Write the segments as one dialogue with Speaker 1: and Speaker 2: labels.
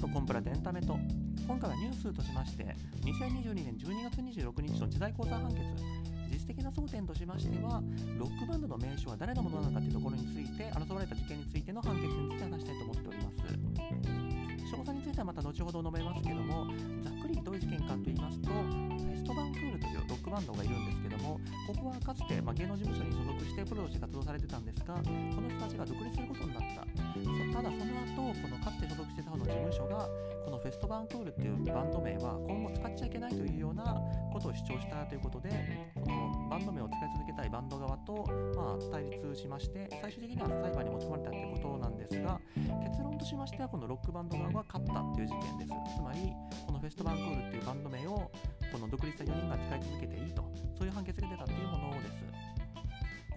Speaker 1: 本コンプラとエンタメと今回はニュースとしまして2022年12月26日の時代交差判決実質的な争点としましてはロックバンドの名称は誰のものなのかというところについて争われた事件についての判決について話したいと思っております。詳細についてはまた後ほど述べますけどもざっくりどういう事件かと言いますとバンクールというロックバンドがいるんですけどもここはかつて、ま、芸能事務所に所属してプロとして活動されてたんですがこの人たちが独立することになった。ただその後このかつて所属してた方の事務所がこのフェストバンクールっていうバンド名は今後使っちゃいけないというようなことを主張したということでこンド名を使い続けたいバンド側と、まあ、対立しまして最終的には裁判に持ち込まれたということなんですが結論としましてはこのロックバンド側は勝ったっていう事件です。つまりこのフェストバンクールっていうバンド名をこの独立した4人が使い続けていいと。そういう判決が出たっていうものです。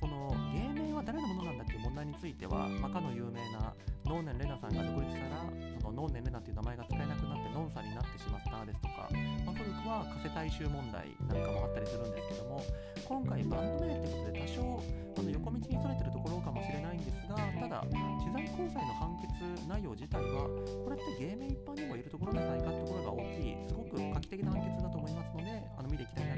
Speaker 1: この芸名は誰のものなんだっていう問題については、まあ、かの有名なノーネン・レナさんが独立したらそのノーネン・レナっていう名前が使えなくなってノンさんになってしまったですとか、まあ、古くは加瀬大衆問題なんかもあったりするんですけども今回バンド名ってことで多少この横道にそれてるところかもしれないんですがただ知財高裁の判決内容自体はこれって芸名一般にもいるところじゃないかってところが大きいすごく画期的な判決だと思いますのであの見ていきたい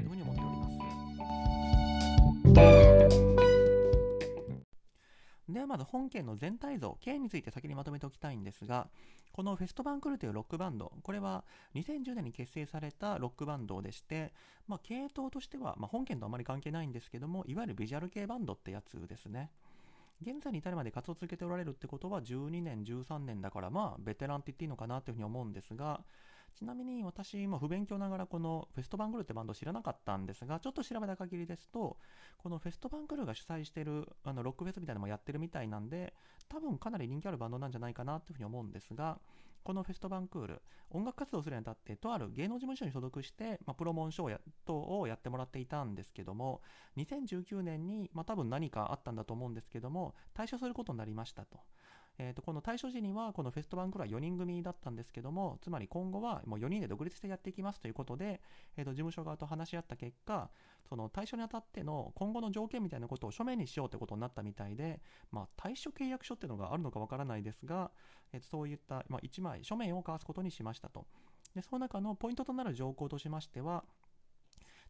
Speaker 1: まず本件の全体像、経緯について先にまとめておきたいんですが、このフェストバンクルというロックバンド、これは2010年に結成されたロックバンドでして、まあ、系統としては、まあ、本件とあまり関係ないんですけども、いわゆるビジュアル系バンドってやつですね。現在に至るまで活動を続けておられるってことは12年、13年だからまあベテランって言っていいのかなというふうに思うんですが、ちなみに私、まあ、不勉強ながらこのフェストバングルってバンド知らなかったんですが、ちょっと調べた限りですと、このフェストバングルが主催してるあのロックフェスみたいなのもやってるみたいなんで、多分かなり人気あるバンドなんじゃないかなというふうに思うんですが、このフェストバンクール、音楽活動するにあたって、とある芸能事務所に所属して、まあ、プロモーション等をやってもらっていたんですけども、2019年に、まあ、多分何かあったんだと思うんですけども、退所することになりましたと。えー、とこの対象時にはこのフェストバンクは4人組だったんですけどもつまり今後はもう4人で独立してやっていきますということで、えー、と事務所側と話し合った結果その対象にあたっての今後の条件みたいなことを書面にしようということになったみたいで、まあ、対処契約書っていうのがあるのかわからないですが、えー、とそういった、まあ、1枚書面を交わすことにしましたと。でその中のポイントとなる条項としましては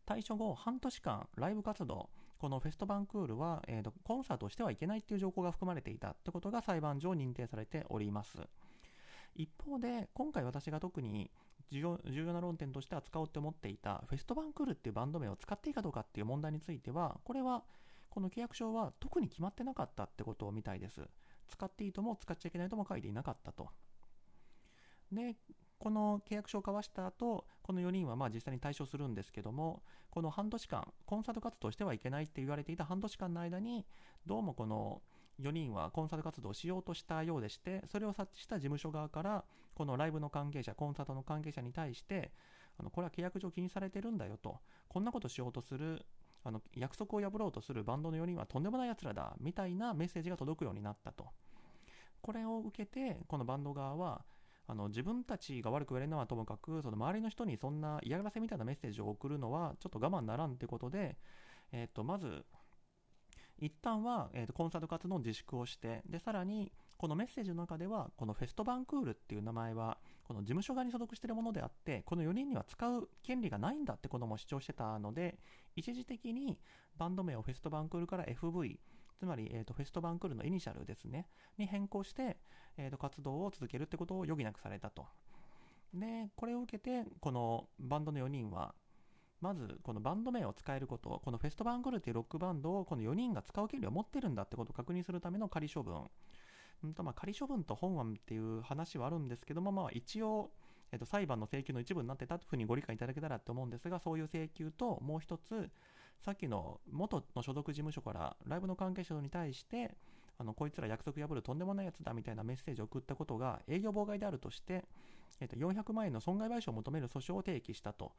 Speaker 1: 退所後半年間ライブ活動このフェストバンクールは、えーと、コンサートしてはいけないっていう条項が含まれていたってことが裁判上認定されております。一方で、今回私が特に重要重要な論点として扱おうって思っていたフェストバンクールっていうバンド名を使っていいかどうかっていう問題については、これはこの契約書は特に決まってなかったってことみたいです。使っていいとも使っちゃいけないとも書いていなかったと。で、この契約書を交わした後、この4人はまあ実際に対象するんですけども、この半年間、コンサート活動してはいけないって言われていた半年間の間に、どうもこの4人はコンサート活動をしようとしたようでして、それを察知した事務所側から、このライブの関係者、コンサートの関係者に対して、あのこれは契約上気にされてるんだよと、こんなことしようとする、あの約束を破ろうとするバンドの4人はとんでもない奴らだ、みたいなメッセージが届くようになったと。これを受けて、このバンド側は、あの自分たちが悪く言われるのはともかくその周りの人にそんな嫌がらせみたいなメッセージを送るのはちょっと我慢ならんってことで、えー、とまず一旦は、えー、とコンサート活動の自粛をしてでさらにこのメッセージの中ではこのフェストバンクールっていう名前はこの事務所側に所属しているものであってこの4人には使う権利がないんだってことも主張してたので一時的にバンド名をフェストバンクールから FV つまり、えーと、フェストバンクールのイニシャルですね、に変更して、えーと、活動を続けるってことを余儀なくされたと。で、これを受けて、このバンドの4人は、まず、このバンド名を使えること、このフェストバンクールっていうロックバンドをこの4人が使う権利を持ってるんだってことを確認するための仮処分。うんとまあ、仮処分と本案っていう話はあるんですけども、まあ、一応、えー、と裁判の請求の一部になってたというふうにご理解いただけたらと思うんですが、そういう請求と、もう一つ、さっきの元の所属事務所からライブの関係者に対してあのこいつら約束破るとんでもないやつだみたいなメッセージを送ったことが営業妨害であるとして、えー、と400万円の損害賠償を求める訴訟を提起したと、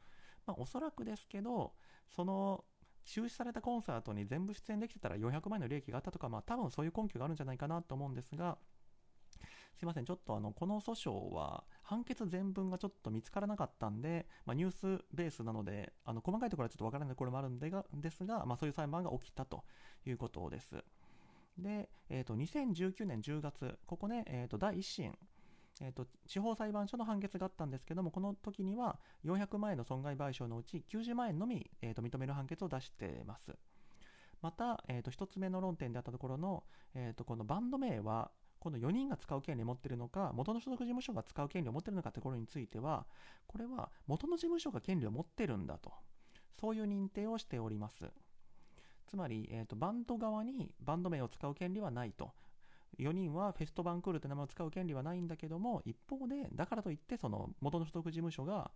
Speaker 1: まあ、おそらくですけどその中止されたコンサートに全部出演できてたら400万円の利益があったとか、まあ、多分そういう根拠があるんじゃないかなと思うんですがすいません、ちょっとあのこの訴訟は判決全文がちょっと見つからなかったんで、まあ、ニュースベースなので、あの細かいところはちょっとわからないところもあるんでがですが、まあ、そういう裁判が起きたということです。で、えー、と2019年10月、ここね、えー、と第1審、えーと、司法裁判所の判決があったんですけども、この時には400万円の損害賠償のうち90万円のみ、えーと、認める判決を出しています。また、えーと、1つ目の論点であったところの、えー、とこのバンド名は、この4人が使う権利を持っているのか、元の所属事務所が使う権利を持っているのかというところについては、これは元の事務所が権利を持ってるんだと、そういう認定をしております。つまり、えーと、バンド側にバンド名を使う権利はないと。4人はフェストバンクールという名前を使う権利はないんだけども、一方で、だからといって、その元の所属事務所が、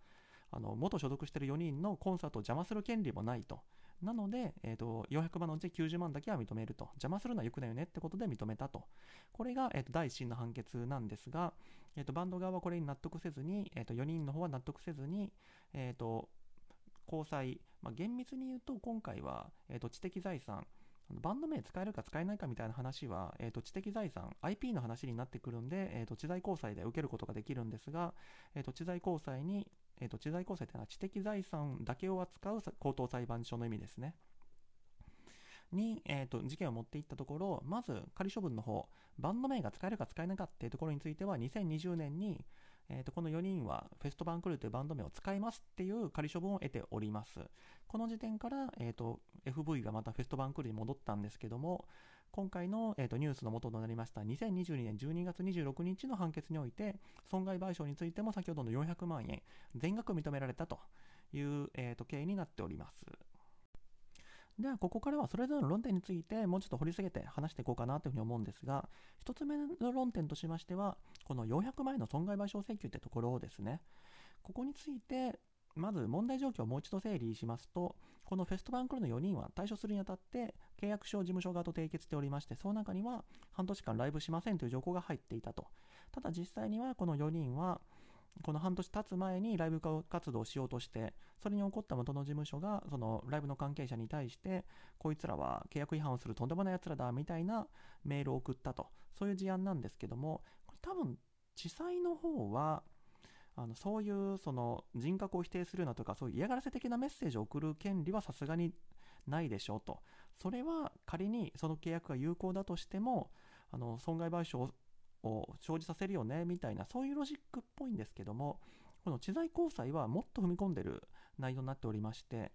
Speaker 1: あの元所属している4人のコンサートを邪魔する権利もないと。なので、えーと、400万のうち90万だけは認めると。邪魔するのは良くないよねってことで認めたと。これが、えーと、第一審の判決なんですが、えーと、バンド側はこれに納得せずに、えー、と4人の方は納得せずに、えー、と高裁、まあ、厳密に言うと今回は、えー、と知的財産、バンド名使えるか使えないかみたいな話は、えー、と知的財産、IP の話になってくるんで、えー、と知財高裁で受けることができるんですが、えー、と知財高裁に、えー、と知財高裁というのは知的財産だけを扱う高等裁判所の意味ですね。に、えーと、事件を持っていったところ、まず仮処分の方、バンド名が使えるか使えないかっていうところについては、2020年に、えーと、この4人はフェストバンクルーというバンド名を使いますっていう仮処分を得ております。この時点から、えーと、FV がまたフェストバンクルーに戻ったんですけども、今回の、えーと、ニュースの元となりました2022年12月26日の判決において、損害賠償についても先ほどの400万円、全額認められたという、えー、と経緯になっております。では、ここからはそれぞれの論点についてもうちょっと掘り下げて話していこうかなというふうに思うんですが、1つ目の論点としましては、この400万円の損害賠償請求ってところをですね、ここについて、まず問題状況をもう一度整理しますと、このフェストバンクルの4人は対処するにあたって契約書を事務所側と締結しておりまして、その中には半年間ライブしませんという条項が入っていたと。ただ実際にはこの4人はこの半年経つ前にライブ活動をしようとして、それに起こった元の事務所が、そのライブの関係者に対して、こいつらは契約違反をするとんでもない奴らだ、みたいなメールを送ったと。そういう事案なんですけども、多分、地裁の方は、あのそういうその人格を否定するなとか、そういう嫌がらせ的なメッセージを送る権利はさすがにないでしょうと。それは仮にその契約が有効だとしても、あの損害賠償を生じさせるよねみたいなそういうロジックっぽいんですけどもこの知財高裁はもっと踏み込んでる内容になっておりまして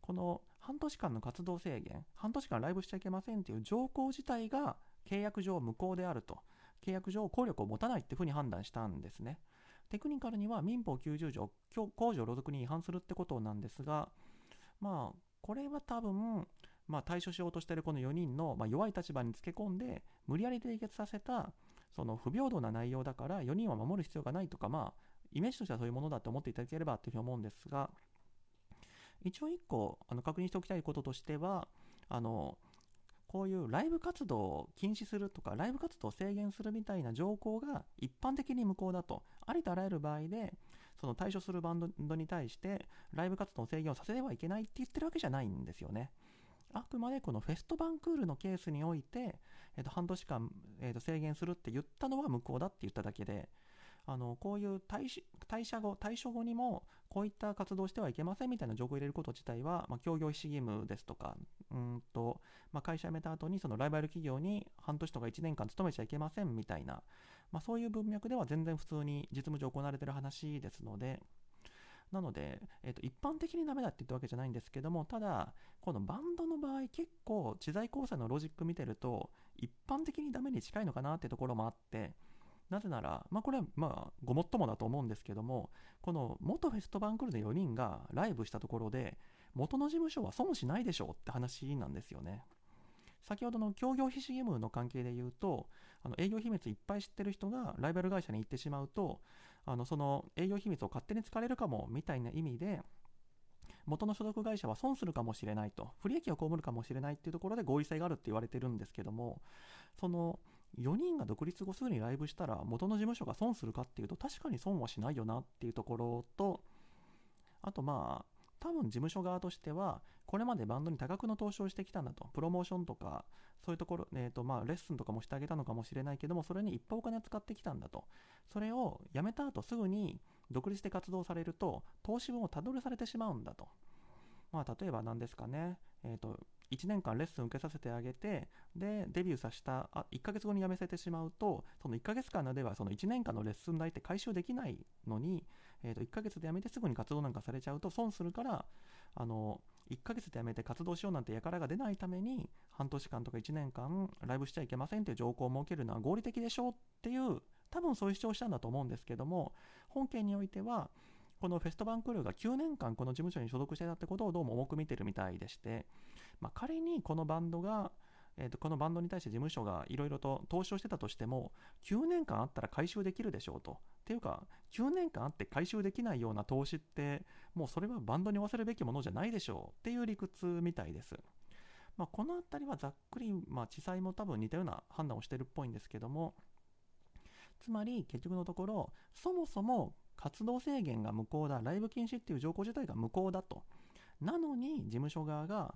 Speaker 1: この半年間の活動制限半年間ライブしちゃいけませんっていう条項自体が契約上無効であると契約上効力を持たないっていうふうに判断したんですねテクニカルには民法90条公序労働に違反するってことなんですがまあこれは多分まあ、対処しようとしているこの4人の、ま、弱い立場につけ込んで無理やり締結させたその不平等な内容だから4人は守る必要がないとか、まあ、イメージとしてはそういうものだと思っていただければというふうに思うんですが、一応1個あの確認しておきたいこととしては、あのこういうライブ活動を禁止するとか、ライブ活動を制限するみたいな条項が一般的に無効だと、ありとあらゆる場合で、その対処するバンドに対して、ライブ活動の制限をさせてはいけないって言ってるわけじゃないんですよね。あくまでこのフェストバンクールのケースにおいて、えー、と半年間、えー、と制限するって言ったのは無効だって言っただけで、あのこういう退退社後、退所後にもこういった活動してはいけませんみたいな情報を入れること自体は、まあ、協業非義務ですとか、うんとまあ、会社辞めた後にそのライバル企業に半年とか1年間勤めちゃいけませんみたいな、まあ、そういう文脈では全然普通に実務上行われてる話ですので、なので、えー、と一般的にダメだって言ったわけじゃないんですけども、ただ、このバンドの場合、結構、知財交際のロジック見てると、一般的にダメに近いのかなってところもあって、なぜなら、まあ、これはまあごもっともだと思うんですけども、この元フェストバンクルの4人がライブしたところで、元の事務所は損しないでしょうって話なんですよね。先ほどの協業非義務の関係で言うと、あの営業秘密いっぱい知ってる人がライバル会社に行ってしまうと、あのその営業秘密を勝手に使われるかもみたいな意味で、元の所属会社は損するかもしれないと、不利益を被るかもしれないっていうところで合理性があるって言われてるんですけども、その4人が独立後すぐにライブしたら元の事務所が損するかっていうと確かに損はしないよなっていうところと、あとまあ、多分事務所側としては、これまでバンドに多額の投資をしてきたんだと、プロモーションとか、そういうところ、えーとまあ、レッスンとかもしてあげたのかもしれないけども、それにいっぱいお金を使ってきたんだと。それを辞めた後すぐに独立して活動されると、投資分をたどるされてしまうんだと。まあ、例えば何ですかね、えーと、1年間レッスン受けさせてあげてでデビューさせたあ1ヶ月後に辞めせてしまうとその1ヶ月間ではその1年間のレッスン代って回収できないのに、えー、と1ヶ月で辞めてすぐに活動なんかされちゃうと損するからあの1ヶ月で辞めて活動しようなんて輩が出ないために半年間とか1年間ライブしちゃいけませんという条項を設けるのは合理的でしょうっていう多分そういう主張をしたんだと思うんですけども本件においてはこのフェストバンクルーが9年間この事務所に所属してたってことをどうも重く見てるみたいでして、まあ、仮にこのバンドが、えー、とこのバンドに対して事務所がいろいろと投資をしてたとしても9年間あったら回収できるでしょうと。っていうか9年間あって回収できないような投資ってもうそれはバンドに負わせるべきものじゃないでしょうっていう理屈みたいです。まあ、この辺りはざっくり、まあ、地裁も多分似たような判断をしてるっぽいんですけどもつまり結局のところそもそも活動制限が無効だ、ライブ禁止っていう条項自体が無効だと。なのに、事務所側が、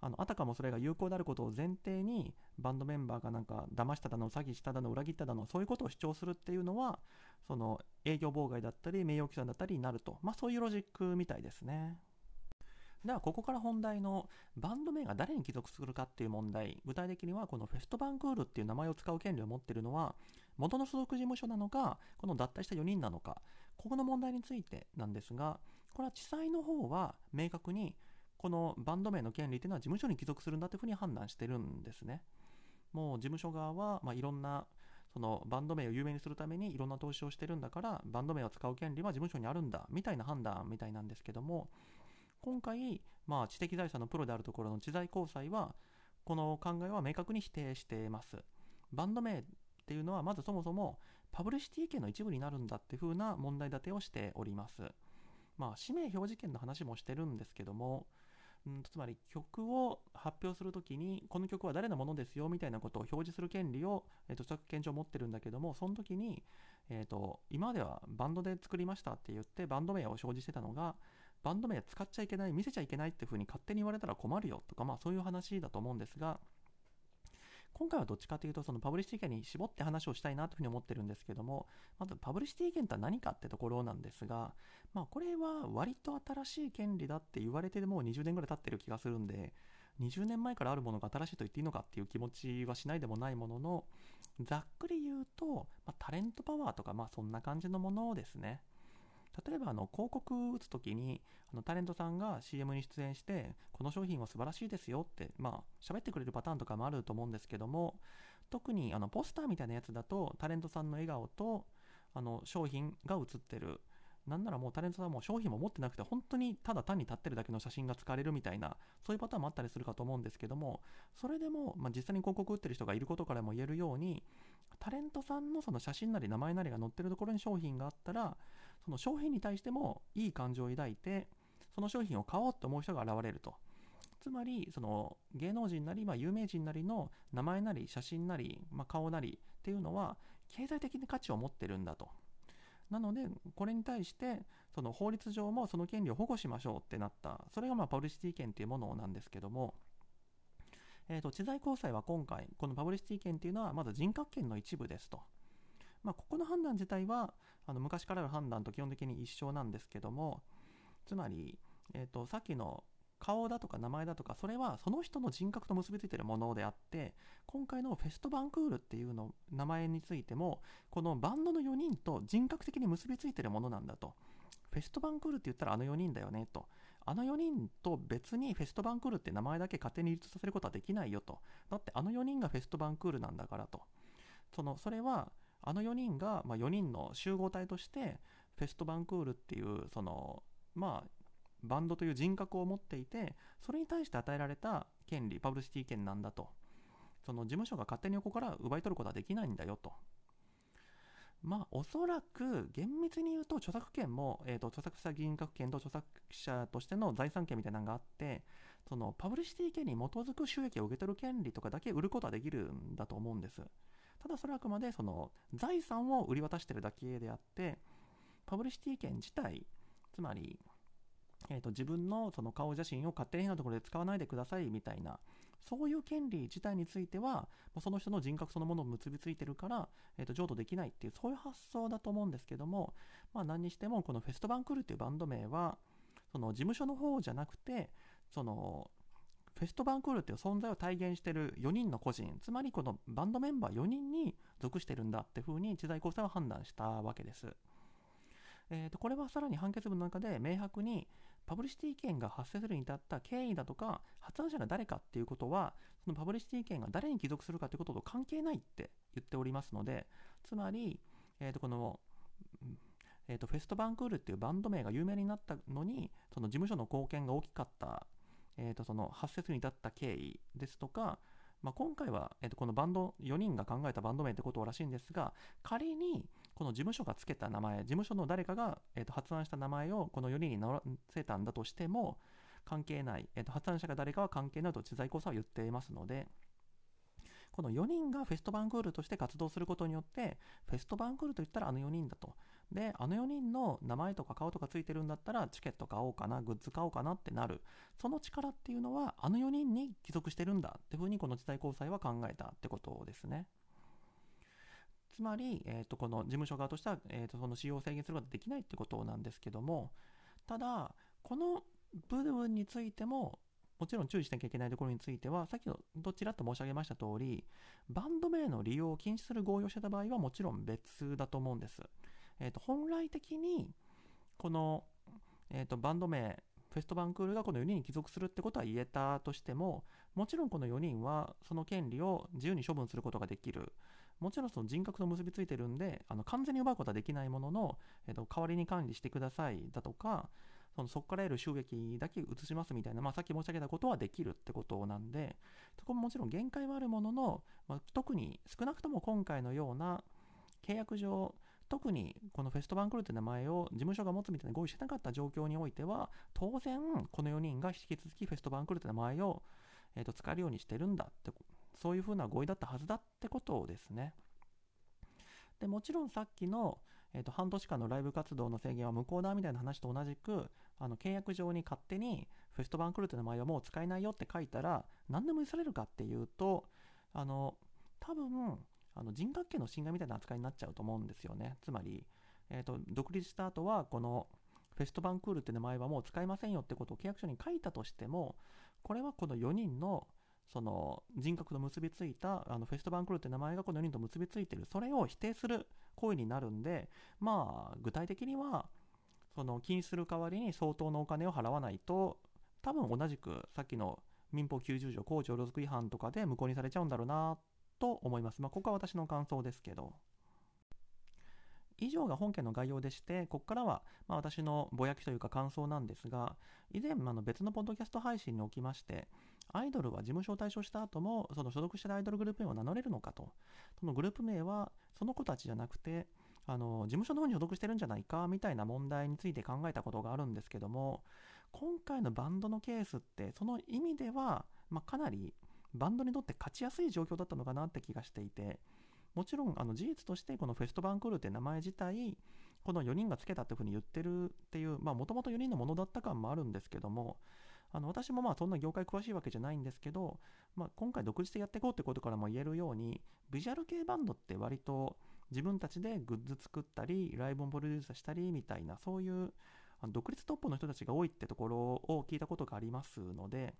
Speaker 1: あのあたかもそれが有効であることを前提に、バンドメンバーがなんか騙しただの、詐欺しただの、裏切っただの、そういうことを主張するっていうのは、その営業妨害だったり、名誉毀損だったりになると。まあそういうロジックみたいですね。では、ここから本題のバンド名が誰に帰属するかっていう問題。具体的には、このフェストバンクールっていう名前を使う権利を持っているのは、元の所属事務所なのか、この脱退した4人なのか、ここの問題についてなんですが、これは地裁の方は明確に、このバンド名の権利というのは事務所に帰属するんだというふうに判断してるんですね。もう事務所側は、まあ、いろんなそのバンド名を有名にするためにいろんな投資をしてるんだからバンド名を使う権利は事務所にあるんだみたいな判断みたいなんですけども今回、まあ、知的財産のプロであるところの知財高裁はこの考えは明確に否定していますバンド名っていうのはまずそもそもパブリシティ権の一部になるんだっていう風な問題立てをしております。まあ、氏名表示権の話もしてるんですけども、んつまり曲を発表するときに、この曲は誰のものですよみたいなことを表示する権利を、えー、と著作権上持ってるんだけども、その時に、えーと、今まではバンドで作りましたって言って、バンド名を表示してたのが、バンド名使っちゃいけない、見せちゃいけないっていう風に勝手に言われたら困るよとか、まあそういう話だと思うんですが、今回はどっちかというと、そのパブリシティ権に絞って話をしたいなというふうに思ってるんですけども、まずパブリシティ権とは何かってところなんですが、まあこれは割と新しい権利だって言われてもう20年ぐらい経ってる気がするんで、20年前からあるものが新しいと言っていいのかっていう気持ちはしないでもないものの、ざっくり言うと、まあ、タレントパワーとか、まあそんな感じのものですね。例えばあの広告打つ時にあのタレントさんが CM に出演してこの商品は素晴らしいですよってまあ喋ってくれるパターンとかもあると思うんですけども特にあのポスターみたいなやつだとタレントさんの笑顔とあの商品が写ってる。なんならもうタレントさんも商品も持ってなくて本当にただ単に立ってるだけの写真が使われるみたいなそういうパターンもあったりするかと思うんですけどもそれでも、まあ、実際に広告打ってる人がいることからも言えるようにタレントさんのその写真なり名前なりが載ってるところに商品があったらその商品に対してもいい感情を抱いて、その商品を買おうと思う人が現れると。つまり、その芸能人なり、まあ、有名人なりの名前なり、写真なり、まあ、顔なりっていうのは、経済的に価値を持ってるんだと。なので、これに対して、その法律上もその権利を保護しましょうってなった。それがまあパブリシティ権っていうものなんですけども、えーと、知財高裁は今回、このパブリシティ権っていうのは、まず人格権の一部ですと。まあ、ここの判断自体は、あの昔からある判断と基本的に一緒なんですけどもつまり、えーと、さっきの顔だとか名前だとかそれはその人の人格と結びついているものであって今回のフェストバンクールっていうの名前についてもこのバンドの4人と人格的に結びついているものなんだと。フェストバンクールって言ったらあの4人だよねと。あの4人と別にフェストバンクールって名前だけ勝手に立させることはできないよと。だってあの4人がフェストバンクールなんだからと。そのそれはあの4人が、まあ、4人の集合体としてフェストバンクールっていうそのまあバンドという人格を持っていてそれに対して与えられた権利パブリシティ権なんだと。その事務所が勝手に横から奪い取ることはできないんだよと。まあおそらく厳密に言うと著作権も、えーと、著作者人格権と著作者としての財産権みたいなのがあってそのパブリシティ権に基づく収益を受け取る権利とかだけ売ることはできるんだと思うんです。ただそれはあくまでその財産を売り渡してるだけであって、パブリシティ権自体、つまり、えーと、自分のその顔写真を勝手に変なところで使わないでくださいみたいな、そういう権利自体については、その人の人格そのものを結びついてるから、えーと、譲渡できないっていう、そういう発想だと思うんですけども、まあ、何にしても、このフェストバンクルっていうバンド名は、その事務所の方じゃなくて、そのフェストバンクールっていう存在を体現してる4人の個人、つまりこのバンドメンバー4人に属してるんだっていうふうに知財高裁は判断したわけです。えー、とこれはさらに判決文の中で明白にパブリシティ権が発生するに至った経緯だとか発案者が誰かっていうことはそのパブリシティ権が誰に帰属するかということと関係ないって言っておりますのでつまり、えー、とこの、えー、とフェストバンクールっていうバンド名が有名になったのにその事務所の貢献が大きかった、えー、とその発生するに至った経緯ですとかまあ、今回は、えー、とこのバンド4人が考えたバンド名ってことらしいんですが仮にこの事務所が付けた名前事務所の誰かが、えー、と発案した名前をこの4人に載せたんだとしても関係ない、えー、と発案者が誰かは関係ないと知財交差は言っていますのでこの4人がフェストバンクールとして活動することによってフェストバンクールといったらあの4人だと。であの4人の名前とか顔とかついてるんだったらチケット買おうかなグッズ買おうかなってなる。その力っていうのはあの4人に帰属してるんだっていうふうにこの時代交際は考えたってことですね。つまり、えー、とこの事務所側としては、えー、とその使用を制限することはできないってことなんですけどもただこの部分についてももちろん注意しなきゃいけないところについてはさっきのどちらと申し上げました通りバンド名の利用を禁止する合意をしてた場合はもちろん別だと思うんです。えー、と本来的にこの、えー、とバンド名フェストバンクールがこの4人に帰属するってことは言えたとしてももちろんこの4人はその権利を自由に処分することができる。もちろんその人格と結びついてるんであの完全に奪うことはできないものの、えー、と代わりに管理してくださいだとかそのそこから得る収益だけ移しますみたいな、まあ、さっき申し上げたことはできるってことなんでそこももちろん限界はあるものの、まあ、特に少なくとも今回のような契約上特にこのフェストバンクルという名前を事務所が持つみたいな合意してなかった状況においては当然この4人が引き続きフェストバンクルという名前を、えー、と使えるようにしてるんだってそういうふうな合意だったはずだってことですね。でもちろんさっきの、えー、と半年間のライブ活動の制限は無効だみたいな話と同じくあの契約上に勝手にフェストバンクルという名前はもう使えないよって書いたら何でも許されるかっていうとあの多分あの人格権の侵害みたいな扱いになっちゃうと思うんですよね。つまり、えーと、独立した後はこのフェストバンクールって名前はもう使いませんよってことを契約書に書いたとしてもこれはこの4人のその人格と結びついたあのフェストバンクールって名前がこの4人と結びついてるそれを否定する行為になるんでまあ具体的にはその禁止する代わりに相当のお金を払わないと多分同じくさっきの民法90条公序良俗違反とかで無効にされちゃうんだろうなっと思います。まあ、ここは私の感想ですけど。以上が本件の概要でして、ここからはま私のぼやきというか感想なんですが、以前あの別のポッドキャスト配信におきまして、アイドルは事務所を退所した後も、その所属しているアイドルグループ名を名乗れるのかと。そのグループ名はその子たちじゃなくて、あの事務所の方に所属してるんじゃないかみたいな問題について考えたことがあるんですけども、今回のバンドのケースって、その意味では、まあ、かなりバンドにとって勝ちやすい状況だったのかなって気がしていてもちろんあの事実としてこのフェストバンクールって名前自体この4人がつけたっていうふうに言ってるっていうもともと4人のものだった感もあるんですけどもあの私もまあそんな業界詳しいわけじゃないんですけど、まあ、今回独自でやっていこうってことからも言えるようにビジュアル系バンドって割と自分たちでグッズ作ったりライブをプロデュースしたりみたいなそういう独立トップの人たちが多いってところを聞いたことがありますので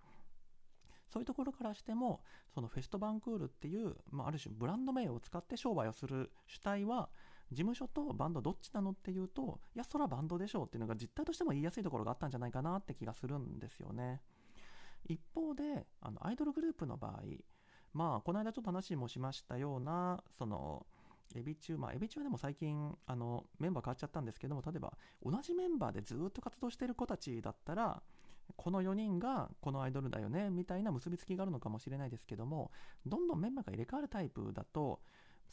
Speaker 1: そういうところからしてもそのフェストバンクールっていう、まあ、ある種ブランド名を使って商売をする主体は事務所とバンドどっちなのっていうといやそらバンドでしょうっていうのが実態としても言いやすいところがあったんじゃないかなって気がするんですよね。一方であのアイドルグループの場合まあこの間ちょっと話もしましたようなそのエビ中、まあ、エビ中でも最近あのメンバー変わっちゃったんですけども例えば同じメンバーでずっと活動してる子たちだったらこの4人がこのアイドルだよねみたいな結びつきがあるのかもしれないですけどもどんどんメンバーが入れ替わるタイプだと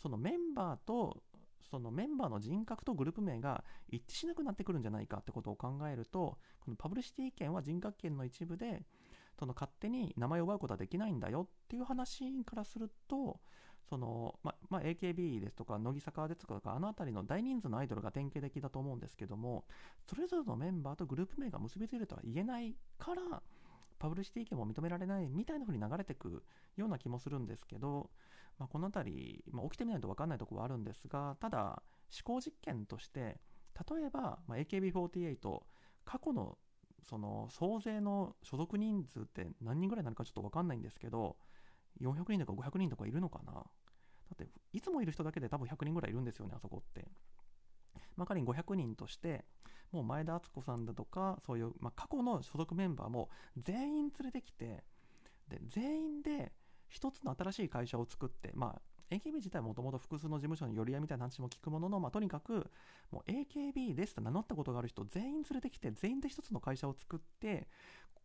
Speaker 1: そのメンバーとそのメンバーの人格とグループ名が一致しなくなってくるんじゃないかってことを考えるとこのパブリシティ権は人格権の一部でその勝手に名前を奪うことはできないんだよっていう話からするとその、ま、まあ、AKB ですとか、乃木坂ですとか、あの辺りの大人数のアイドルが典型的だと思うんですけども、それぞれのメンバーとグループ名が結びついるとは言えないから、パブリシティ権も認められないみたいな風に流れてくような気もするんですけど、まあ、この辺り、まあ、起きてみないと分かんないところはあるんですが、ただ、思考実験として、例えば、まあ、AKB48、過去のその総勢の所属人数って何人ぐらいなのかちょっと分かんないんですけど400人とか500人とかいるのかな？だっていつもいる人だけで多分100人ぐらいいるんですよねあそこって。まあ、仮に500人としてもう前田敦子さんだとかそういう、まあ、過去の所属メンバーも全員連れてきてで全員で一つの新しい会社を作って、まあ、AKB 自体もともと複数の事務所に寄り合いみたいな話も聞くものの、まあ、とにかくもう AKB ですと名乗ったことがある人全員連れてきて全員で一つの会社を作って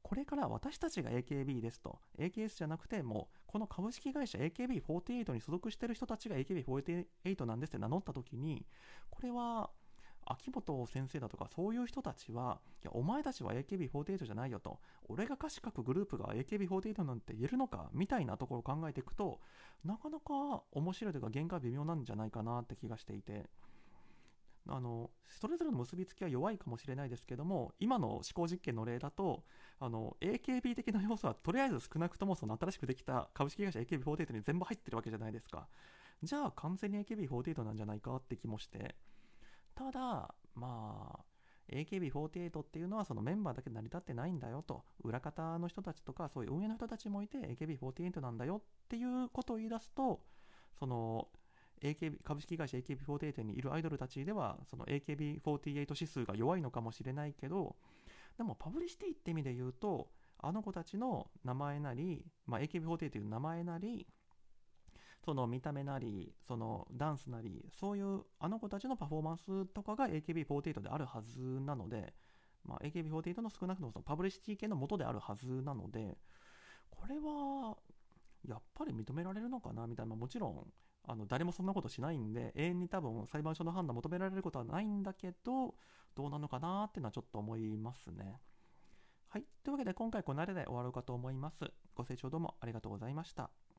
Speaker 1: これから私たちが AKB ですと AKS じゃなくてもうこの株式会社 AKB48 に所属してる人たちが AKB48 なんですって名乗った時にこれは秋元先生だとかそういう人たちはいやお前たちは AKB48 じゃないよと。俺が歌詞書くグループが AKB48 なんて言えるのかみたいなところを考えていくとなかなか面白いというか限界微妙なんじゃないかなって気がしていて。あのそれぞれの結びつきは弱いかもしれないですけども今の思考実験の例だとあの AKB 的な要素はとりあえず少なくともその新しくできた株式会社 AKB48 に全部入ってるわけじゃないですか。じゃあ完全に AKB48 なんじゃないかって気もして。ただまあ AKB48 っていうのはそのメンバーだけ成り立ってないんだよと。裏方の人たちとかそういう運営の人たちもいて AKB48 なんだよっていうことを言い出すとその AKB 株式会社 AKB48 にいるアイドルたちではその AKB48 指数が弱いのかもしれないけどでもパブリシティって意味で言うとあの子たちの名前なり、まあ、AKB48 という名前なりその見た目なりそのダンスなりそういうあの子たちのパフォーマンスとかが AKB48 であるはずなので、まあ、AKB48 の少なくともそのパブリシティ系の元であるはずなのでこれはやっぱり認められるのかなみたいなもちろんあの誰もそんなことしないんで永遠に多分裁判所の判断求められることはないんだけどどうなのかなっていうのはちょっと思いますね。はい。というわけで今回このあれで終わろうかと思います。ご清聴どうもありがとうございました。